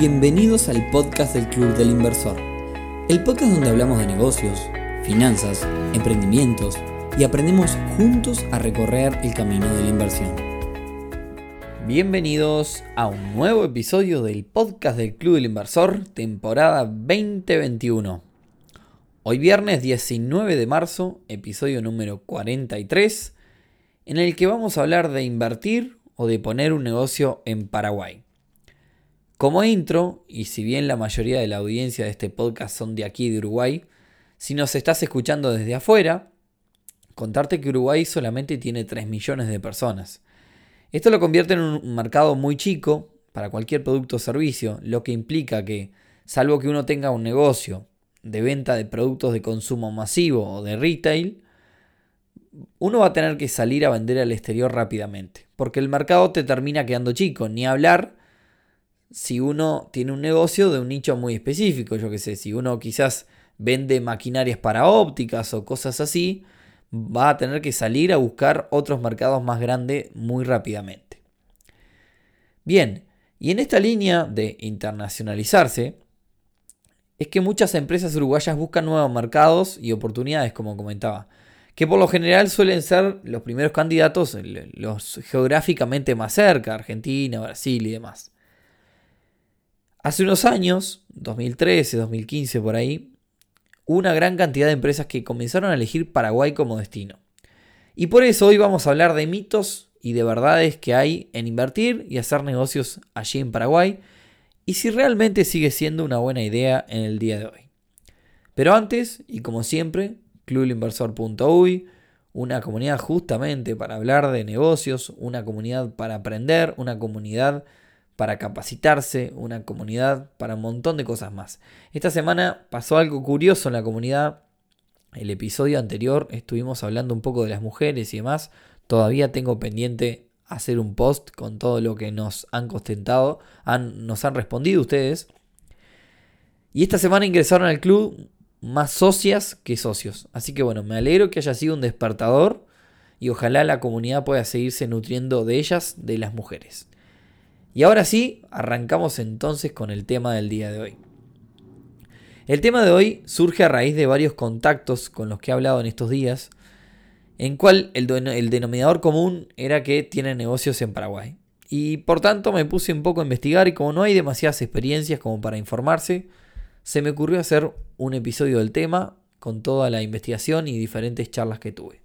Bienvenidos al podcast del Club del Inversor, el podcast donde hablamos de negocios, finanzas, emprendimientos y aprendemos juntos a recorrer el camino de la inversión. Bienvenidos a un nuevo episodio del podcast del Club del Inversor, temporada 2021. Hoy viernes 19 de marzo, episodio número 43, en el que vamos a hablar de invertir o de poner un negocio en Paraguay. Como intro, y si bien la mayoría de la audiencia de este podcast son de aquí de Uruguay, si nos estás escuchando desde afuera, contarte que Uruguay solamente tiene 3 millones de personas. Esto lo convierte en un mercado muy chico para cualquier producto o servicio, lo que implica que, salvo que uno tenga un negocio de venta de productos de consumo masivo o de retail, uno va a tener que salir a vender al exterior rápidamente, porque el mercado te termina quedando chico, ni hablar si uno tiene un negocio de un nicho muy específico, yo que sé, si uno quizás vende maquinarias para ópticas o cosas así, va a tener que salir a buscar otros mercados más grandes muy rápidamente. Bien, y en esta línea de internacionalizarse, es que muchas empresas uruguayas buscan nuevos mercados y oportunidades, como comentaba, que por lo general suelen ser los primeros candidatos, los geográficamente más cerca, Argentina, Brasil y demás. Hace unos años, 2013, 2015 por ahí, una gran cantidad de empresas que comenzaron a elegir Paraguay como destino. Y por eso hoy vamos a hablar de mitos y de verdades que hay en invertir y hacer negocios allí en Paraguay y si realmente sigue siendo una buena idea en el día de hoy. Pero antes, y como siempre, clubinversor.uy, una comunidad justamente para hablar de negocios, una comunidad para aprender, una comunidad para capacitarse, una comunidad para un montón de cosas más. Esta semana pasó algo curioso en la comunidad. El episodio anterior estuvimos hablando un poco de las mujeres y demás. Todavía tengo pendiente hacer un post con todo lo que nos han contentado, han, nos han respondido ustedes. Y esta semana ingresaron al club más socias que socios. Así que bueno, me alegro que haya sido un despertador y ojalá la comunidad pueda seguirse nutriendo de ellas, de las mujeres. Y ahora sí, arrancamos entonces con el tema del día de hoy. El tema de hoy surge a raíz de varios contactos con los que he hablado en estos días, en cual el, denominador común era que tienen negocios en Paraguay. Y por tanto me puse un poco a investigar y como no hay demasiadas experiencias como para informarse, se me ocurrió hacer un episodio del tema con toda la investigación y diferentes charlas que tuve.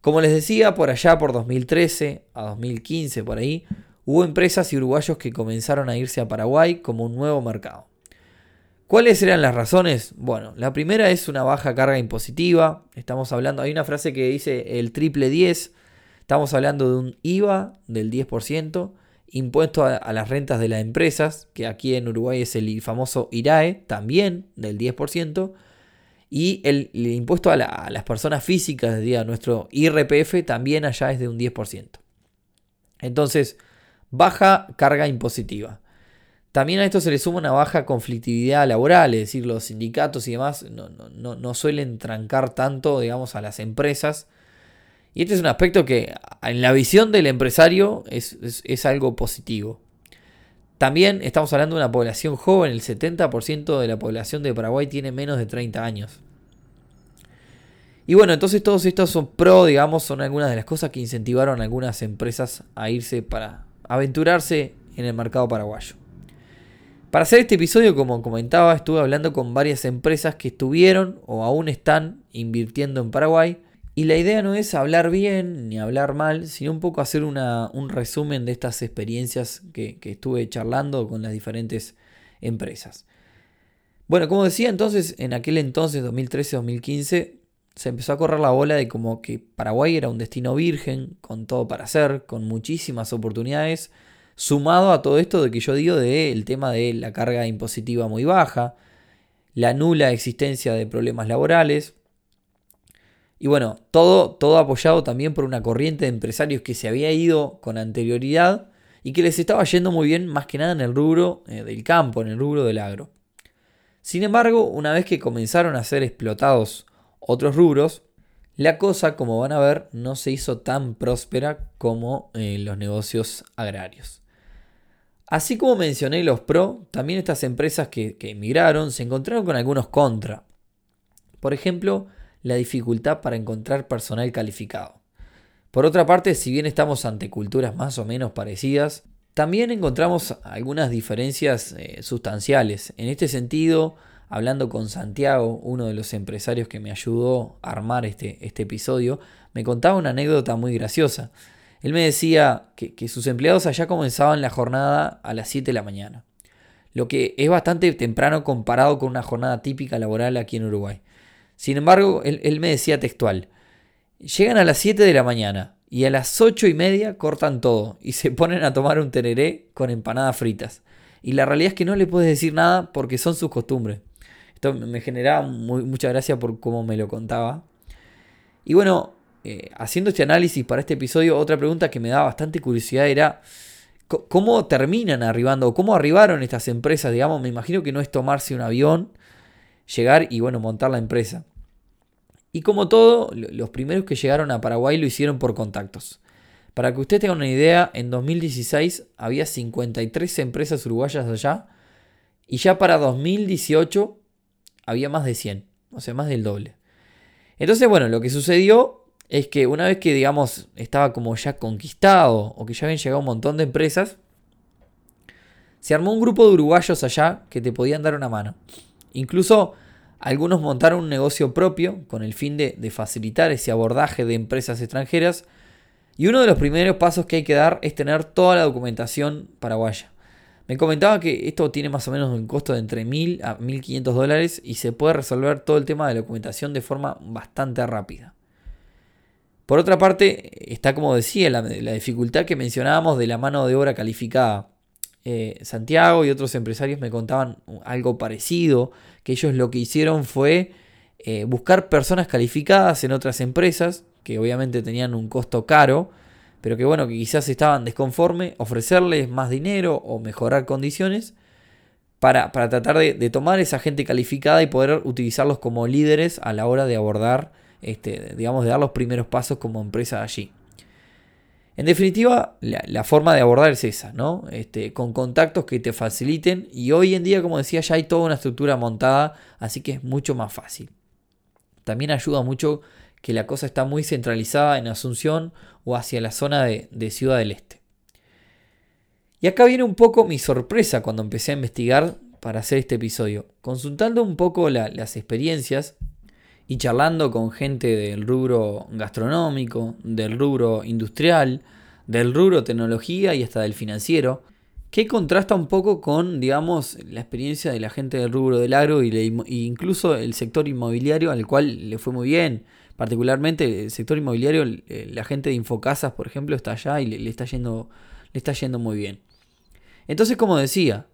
Como les decía, por allá por 2013 a 2015 por ahí, hubo empresas y uruguayos que comenzaron a irse a Paraguay como un nuevo mercado. ¿Cuáles eran las razones? Bueno, la primera es una baja carga impositiva. Estamos hablando, hay una frase que dice el triple 10. Estamos hablando de un IVA del 10%, impuesto a, las rentas de las empresas, que aquí en Uruguay es el famoso IRAE, también del 10%, y el, impuesto a, las personas físicas, día nuestro IRPF, también allá es de un 10%. Entonces, baja carga impositiva. También a esto se le suma una baja conflictividad laboral, es decir, los sindicatos y demás no, suelen trancar tanto, digamos, a las empresas. Y este es un aspecto que en la visión del empresario es, es algo positivo. También estamos hablando de una población joven, el 70% de la población de Paraguay tiene menos de 30 años. Y bueno, entonces todos estos son pro, digamos, son algunas de las cosas que incentivaron a algunas empresas a irse para, aventurarse en el mercado paraguayo. Para hacer este episodio, como comentaba, estuve hablando con varias empresas que estuvieron o aún están invirtiendo en Paraguay. Y la idea no es hablar bien ni hablar mal, sino un poco hacer un resumen de estas experiencias que, que estuve charlando con las diferentes empresas. Bueno, como decía entonces, en aquel entonces, 2013-2015, se empezó a correr la bola de como que Paraguay era un destino virgen, con todo para hacer, con muchísimas oportunidades, sumado a todo esto de que yo digo del tema de la carga impositiva muy baja, la nula existencia de problemas laborales, y bueno, todo, todo apoyado también por una corriente de empresarios que se había ido con anterioridad y que les estaba yendo muy bien más que nada en el rubro eh, del campo, en el rubro del agro. Sin embargo, una vez que comenzaron a ser explotados otros rubros, la cosa, como van a ver, no se hizo tan próspera como en los negocios agrarios. Así como mencioné los pro, también estas empresas que, emigraron se encontraron con algunos contra. Por ejemplo, la dificultad para encontrar personal calificado. Por otra parte, si bien estamos ante culturas más o menos parecidas, también encontramos algunas diferencias eh, sustanciales. En este sentido, hablando con Santiago, uno de los empresarios que me ayudó a armar este, este episodio, me contaba una anécdota muy graciosa. Él me decía que, sus empleados allá comenzaban la jornada a las 7 de la mañana, lo que es bastante temprano comparado con una jornada típica laboral aquí en Uruguay. Sin embargo, él, me decía textual, llegan a las 7 de la mañana y a las 8 y media cortan todo y se ponen a tomar un tereré con empanadas fritas. Y la realidad es que no le puedes decir nada porque son sus costumbres. Esto me generaba mucha gracia por cómo me lo contaba. Y bueno, eh, haciendo este análisis para este episodio, otra pregunta que me daba bastante curiosidad era cómo terminan arribando, cómo arribaron estas empresas, digamos, me imagino que no es tomarse un avión, llegar y bueno, montar la empresa. Y como todo, los primeros que llegaron a Paraguay lo hicieron por contactos. Para que usted tenga una idea, en 2016 había 53 empresas uruguayas allá y ya para 2018 había más de 100, o sea, más del doble. Entonces, bueno, lo que sucedió es que una vez que, digamos, estaba como ya conquistado o que ya habían llegado un montón de empresas, se armó un grupo de uruguayos allá que te podían dar una mano. Incluso algunos montaron un negocio propio con el fin de, de, facilitar ese abordaje de empresas extranjeras. Y uno de los primeros pasos que hay que dar es tener toda la documentación paraguaya. Me comentaba que esto tiene más o menos un costo de entre 1.000 a 1.500 dólares y se puede resolver todo el tema de la documentación de forma bastante rápida. Por otra parte, está como decía la, dificultad que mencionábamos de la mano de obra calificada. Eh, Santiago y otros empresarios me contaban algo parecido, que ellos lo que hicieron fue eh, buscar personas calificadas en otras empresas, que obviamente tenían un costo caro, pero que bueno, que quizás estaban desconformes, ofrecerles más dinero o mejorar condiciones para, tratar de, tomar esa gente calificada y poder utilizarlos como líderes a la hora de abordar este, digamos, de dar los primeros pasos como empresa allí. En definitiva, la, forma de abordar es esa, ¿no? Este, con contactos que te faciliten y hoy en día, como decía, ya hay toda una estructura montada, así que es mucho más fácil. También ayuda mucho que la cosa está muy centralizada en Asunción o hacia la zona de, Ciudad del Este. Y acá viene un poco mi sorpresa cuando empecé a investigar para hacer este episodio. Consultando un poco las experiencias, y charlando con gente del rubro gastronómico, del rubro industrial, del rubro tecnología y hasta del financiero, que contrasta un poco con, digamos, la experiencia de la gente del rubro del agro y incluso el sector inmobiliario al cual le fue muy bien. Particularmente el sector inmobiliario, la gente de Infocasas, por ejemplo, está allá y le, está, yendo, le está yendo muy bien. Entonces, como decía,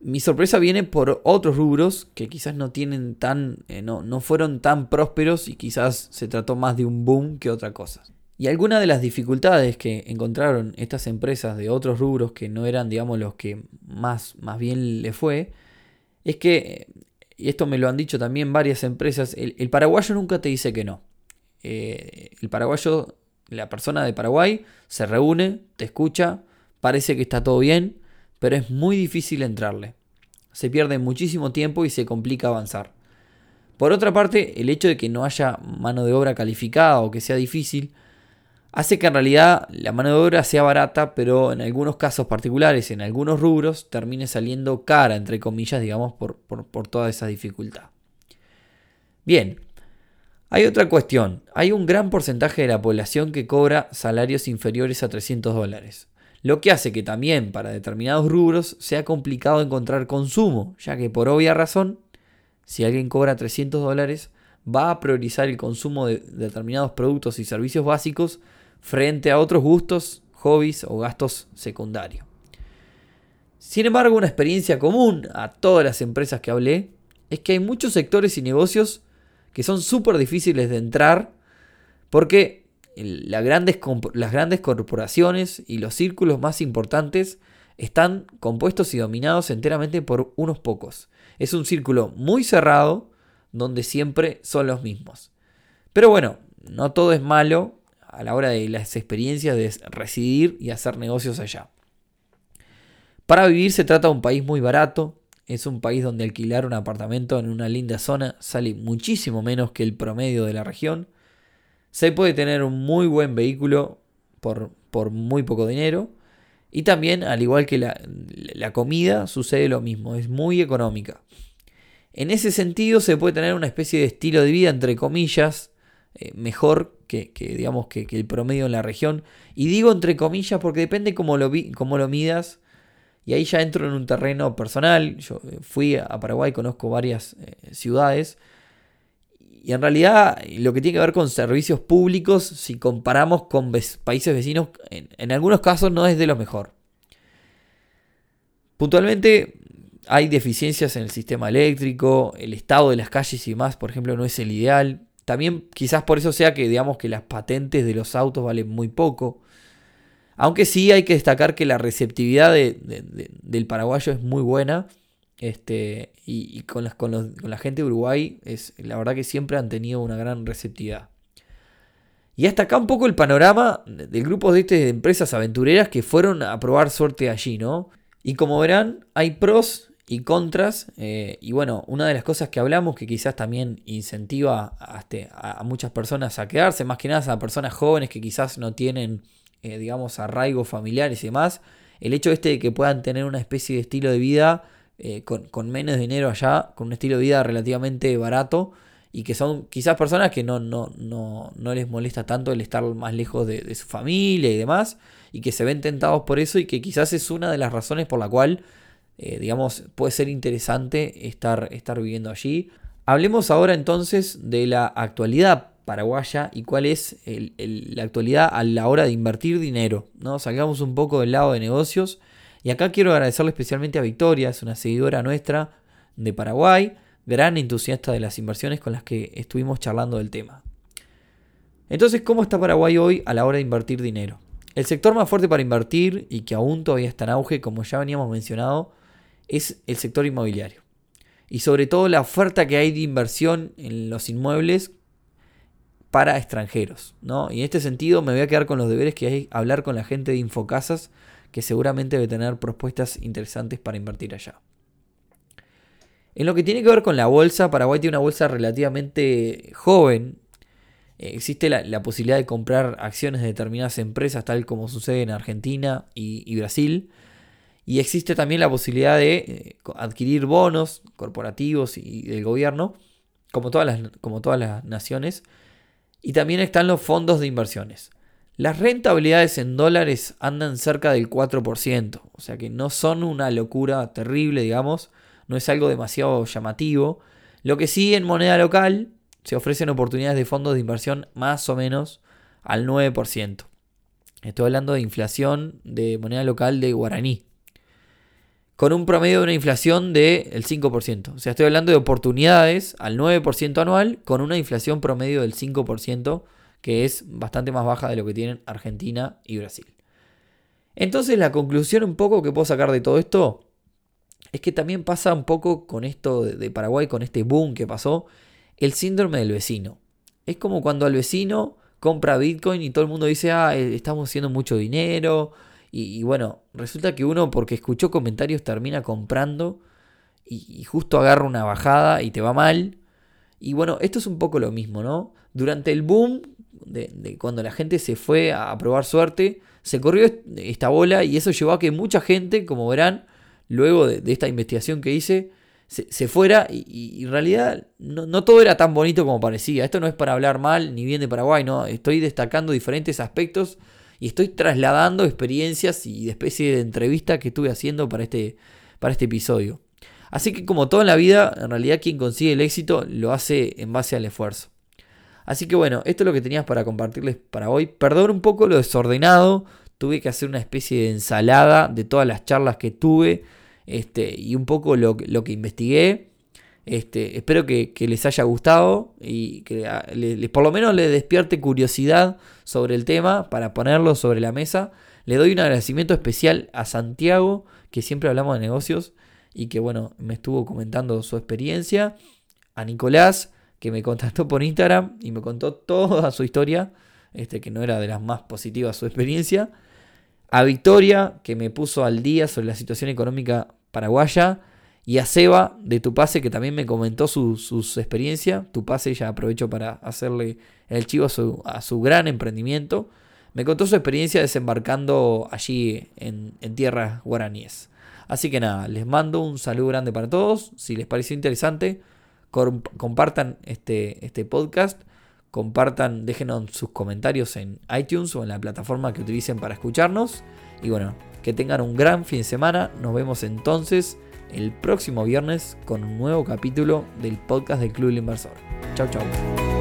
mi sorpresa viene por otros rubros que quizás no tienen tan. Eh, no, no fueron tan prósperos y quizás se trató más de un boom que otra cosa. Y algunas de las dificultades que encontraron estas empresas de otros rubros que no eran, digamos, los que más, más bien le fue, es que, y esto me lo han dicho también varias empresas, el, paraguayo nunca te dice que no. Eh, el paraguayo, la persona de Paraguay, se reúne, te escucha, parece que está todo bien, pero es muy difícil entrarle. Se pierde muchísimo tiempo y se complica avanzar. Por otra parte, el hecho de que no haya mano de obra calificada o que sea difícil, hace que en realidad la mano de obra sea barata, pero en algunos casos particulares, en algunos rubros, termine saliendo cara, entre comillas, digamos, por, por toda esa dificultad. Bien, hay otra cuestión. Hay un gran porcentaje de la población que cobra salarios inferiores a 300 dólares lo que hace que también para determinados rubros sea complicado encontrar consumo, ya que por obvia razón, si alguien cobra 300 dólares, va a priorizar el consumo de determinados productos y servicios básicos frente a otros gustos, hobbies o gastos secundarios. Sin embargo, una experiencia común a todas las empresas que hablé es que hay muchos sectores y negocios que son súper difíciles de entrar porque las grandes corporaciones y los círculos más importantes están compuestos y dominados enteramente por unos pocos. Es un círculo muy cerrado donde siempre son los mismos. Pero bueno, no todo es malo a la hora de las experiencias de residir y hacer negocios allá. Para vivir se trata de un país muy barato, es un país donde alquilar un apartamento en una linda zona sale muchísimo menos que el promedio de la región. Se puede tener un muy buen vehículo por, por muy poco dinero. Y también, al igual que la, la, comida, sucede lo mismo, es muy económica. En ese sentido se puede tener una especie de estilo de vida, entre comillas, eh, mejor que, digamos, que, el promedio en la región. Y digo entre comillas porque depende cómo lo, cómo lo midas. Y ahí ya entro en un terreno personal. Yo eh, fui a Paraguay, conozco varias eh, ciudades. Y en realidad lo que tiene que ver con servicios públicos, si comparamos con países vecinos, en, algunos casos no es de lo mejor. Puntualmente hay deficiencias en el sistema eléctrico, el estado de las calles y más, por ejemplo, no es el ideal. También quizás por eso sea que digamos que las patentes de los autos valen muy poco. Aunque sí hay que destacar que la receptividad del paraguayo es muy buena. Este, y, con, las, con, la gente de Uruguay, es, la verdad que siempre han tenido una gran receptividad. Y hasta acá un poco el panorama del grupo de, este, de empresas aventureras que fueron a probar suerte allí, ¿no? Y como verán, hay pros y contras. Eh, y bueno, una de las cosas que hablamos que quizás también incentiva a, este, a, muchas personas a quedarse, más que nada a personas jóvenes que quizás no tienen, eh, digamos, arraigos familiares y demás, el hecho este de que puedan tener una especie de estilo de vida eh, con, menos dinero allá, con un estilo de vida relativamente barato. Y que son quizás personas que no, no, no, no les molesta tanto el estar más lejos de su familia y demás. Y que se ven tentados por eso y que quizás es una de las razones por la cual eh, digamos, puede ser interesante estar, estar viviendo allí. Hablemos ahora entonces de la actualidad paraguaya y cuál es la actualidad a la hora de invertir dinero. ¿no? Salgamos un poco del lado de negocios. Y acá quiero agradecerle especialmente a Victoria, es una seguidora nuestra de Paraguay, gran entusiasta de las inversiones con las que estuvimos charlando del tema. Entonces, ¿cómo está Paraguay hoy a la hora de invertir dinero? El sector más fuerte para invertir y que aún todavía está en auge, como ya veníamos mencionado, es el sector inmobiliario. Y sobre todo la oferta que hay de inversión en los inmuebles para extranjeros. ¿no? Y en este sentido me voy a quedar con los deberes que hay hablar con la gente de Infocasas, que seguramente debe tener propuestas interesantes para invertir allá. En lo que tiene que ver con la bolsa, Paraguay tiene una bolsa relativamente joven. existe la, posibilidad de comprar acciones de determinadas empresas, tal como sucede en Argentina y Brasil. Y existe también la posibilidad de eh, adquirir bonos corporativos y del gobierno, como todas, las, como todas las naciones. Y también están los fondos de inversiones. Las rentabilidades en dólares andan cerca del 4%, o sea que no son una locura terrible, digamos, no es algo demasiado llamativo. Lo que sí en moneda local se ofrecen oportunidades de fondos de inversión más o menos al 9%. Estoy hablando de inflación de moneda local de guaraní con un promedio de una inflación del 5%. O sea, estoy hablando de oportunidades al 9% anual con una inflación promedio del 5%, que es bastante más baja de lo que tienen Argentina y Brasil. Entonces la conclusión un poco que puedo sacar de todo esto es que también pasa un poco con esto de Paraguay, con este boom que pasó, el síndrome del vecino. Es como cuando al vecino compra Bitcoin y todo el mundo dice, ah, eh, estamos haciendo mucho dinero, y, bueno, resulta que uno porque escuchó comentarios termina comprando y, justo agarra una bajada y te va mal. Y bueno, esto es un poco lo mismo, ¿no? Durante el boom de, cuando la gente se fue a, probar suerte, se corrió esta bola y eso llevó a que mucha gente, como verán, luego de, esta investigación que hice, se, fuera y, en realidad no, todo era tan bonito como parecía. Esto no es para hablar mal ni bien de Paraguay, no. Estoy destacando diferentes aspectos y estoy trasladando experiencias y de especie de entrevista que estuve haciendo para este, para este episodio. Así que como todo en la vida, en realidad quien consigue el éxito lo hace en base al esfuerzo. Así que bueno, esto es lo que tenías para compartirles para hoy. Perdón un poco lo desordenado, tuve que hacer una especie de ensalada de todas las charlas que tuve este, y un poco lo, lo que investigué. Este, espero que, les haya gustado y que por lo menos les despierte curiosidad sobre el tema para ponerlo sobre la mesa. Le doy un agradecimiento especial a Santiago, que siempre hablamos de negocios y que bueno, me estuvo comentando su experiencia. A Nicolás, que me contactó por Instagram y me contó toda su historia, este, que no era de las más positivas su experiencia. a Victoria, que me puso al día sobre la situación económica paraguaya, y a Seba de Tu Pase, que también me comentó su, experiencia. Tu Pase, ya aprovecho para hacerle el chivo a su, gran emprendimiento. Me contó su experiencia desembarcando allí en, en tierras guaraníes. Así que nada, les mando un saludo grande para todos. Si les pareció interesante, compartan este, este podcast. Compartan, déjenos sus comentarios en iTunes o en la plataforma que utilicen para escucharnos. Y bueno, que tengan un gran fin de semana. Nos vemos entonces el próximo viernes con un nuevo capítulo del podcast del Club del Inversor. Chau, chau.